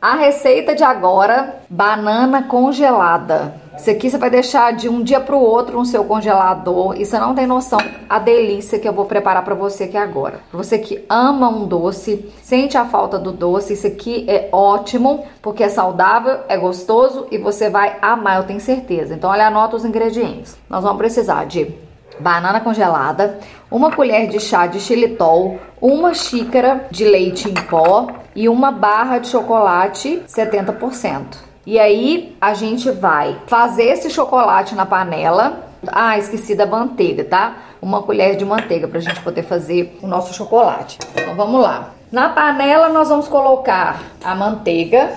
A receita de agora, banana congelada. Isso aqui você vai deixar de um dia para o outro no seu congelador e você não tem noção a delícia que eu vou preparar para você aqui agora. Pra você que ama um doce, sente a falta do doce, isso aqui é ótimo porque é saudável, é gostoso e você vai amar, eu tenho certeza. Então, olha, anota os ingredientes. Nós vamos precisar de banana congelada, uma colher de chá de xilitol, uma xícara de leite em pó e uma barra de chocolate 70%. E aí a gente vai fazer esse chocolate na panela. Ah, esqueci da manteiga, tá? Uma colher de manteiga pra gente poder fazer o nosso chocolate. Então vamos lá. Na panela nós vamos colocar a manteiga.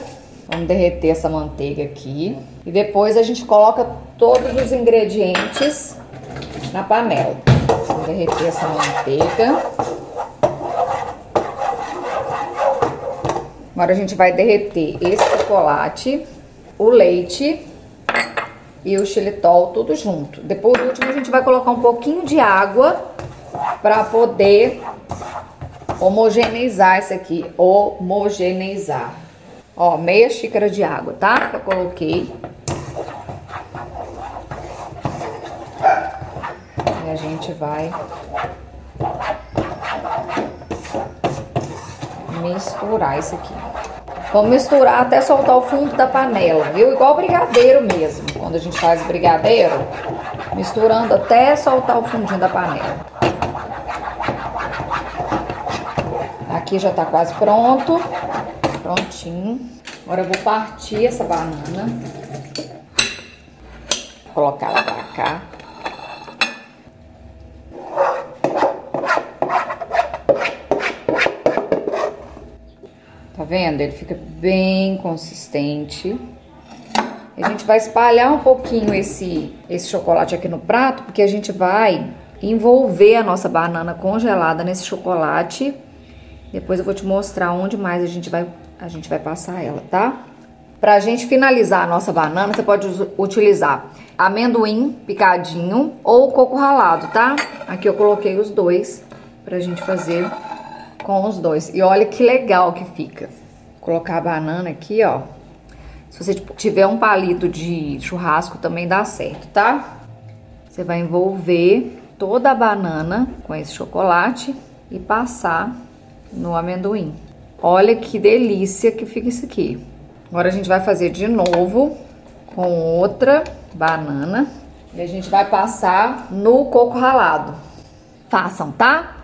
Vamos derreter essa manteiga aqui. E depois a gente coloca todos os ingredientes na panela. Vou derreter essa manteiga. Agora a gente vai derreter esse chocolate, o leite e o xilitol tudo junto. Depois, último, a gente vai colocar um pouquinho de água para poder homogeneizar isso aqui. Homogeneizar. Ó, meia xícara de água, tá? Que eu coloquei. A gente vai misturar isso aqui. Vamos misturar até soltar o fundo da panela, viu? Igual brigadeiro mesmo. Quando a gente faz brigadeiro, misturando até soltar o fundinho da panela. Aqui já tá quase pronto. Prontinho. Agora eu vou partir essa banana. Colocar ela pra cá. Tá vendo? Ele fica bem consistente. A gente vai espalhar um pouquinho esse, esse chocolate aqui no prato, porque a gente vai envolver a nossa banana congelada nesse chocolate. Depois eu vou te mostrar onde mais a gente vai, a gente vai passar ela, tá? Pra gente finalizar a nossa banana, você pode utilizar amendoim picadinho ou coco ralado, tá? Aqui eu coloquei os dois pra gente fazer com os dois. E olha que legal que fica. Vou colocar a banana aqui, ó. Se você tipo, tiver um palito de churrasco, também dá certo, tá? Você vai envolver toda a banana com esse chocolate e passar no amendoim. Olha que delícia que fica isso aqui. Agora a gente vai fazer de novo com outra banana e a gente vai passar no coco ralado. Façam, tá?